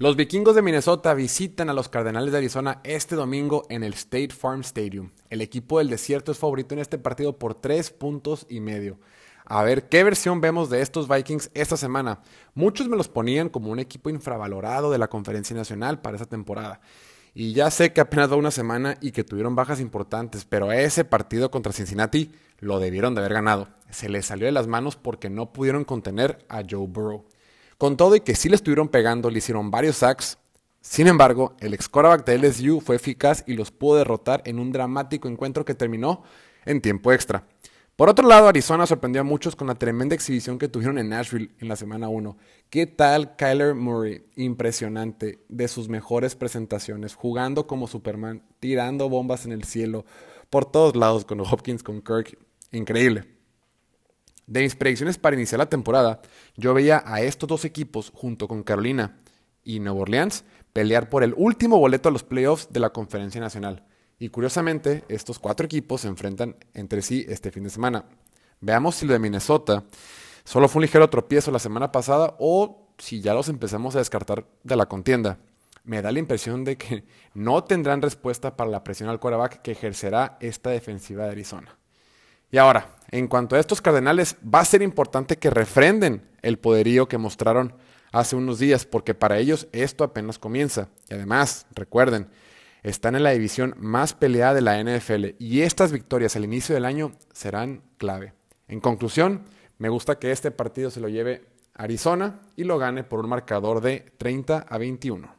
Los vikingos de Minnesota visitan a los Cardenales de Arizona este domingo en el State Farm Stadium. El equipo del desierto es favorito en este partido por tres puntos y medio. A ver qué versión vemos de estos Vikings esta semana. Muchos me los ponían como un equipo infravalorado de la Conferencia Nacional para esta temporada. Y ya sé que apenas va una semana y que tuvieron bajas importantes, pero ese partido contra Cincinnati lo debieron de haber ganado. Se les salió de las manos porque no pudieron contener a Joe Burrow. Con todo y que sí le estuvieron pegando, le hicieron varios sacks. Sin embargo, el ex de LSU fue eficaz y los pudo derrotar en un dramático encuentro que terminó en tiempo extra. Por otro lado, Arizona sorprendió a muchos con la tremenda exhibición que tuvieron en Nashville en la semana 1. ¿Qué tal Kyler Murray? Impresionante, de sus mejores presentaciones, jugando como Superman, tirando bombas en el cielo, por todos lados con Hopkins, con Kirk. Increíble. De mis predicciones para iniciar la temporada, yo veía a estos dos equipos junto con Carolina y Nueva Orleans pelear por el último boleto a los playoffs de la Conferencia Nacional. Y curiosamente, estos cuatro equipos se enfrentan entre sí este fin de semana. Veamos si lo de Minnesota solo fue un ligero tropiezo la semana pasada o si ya los empezamos a descartar de la contienda. Me da la impresión de que no tendrán respuesta para la presión al quarterback que ejercerá esta defensiva de Arizona. Y ahora, en cuanto a estos cardenales, va a ser importante que refrenden el poderío que mostraron hace unos días, porque para ellos esto apenas comienza. Y además, recuerden, están en la división más peleada de la NFL y estas victorias al inicio del año serán clave. En conclusión, me gusta que este partido se lo lleve Arizona y lo gane por un marcador de 30 a 21.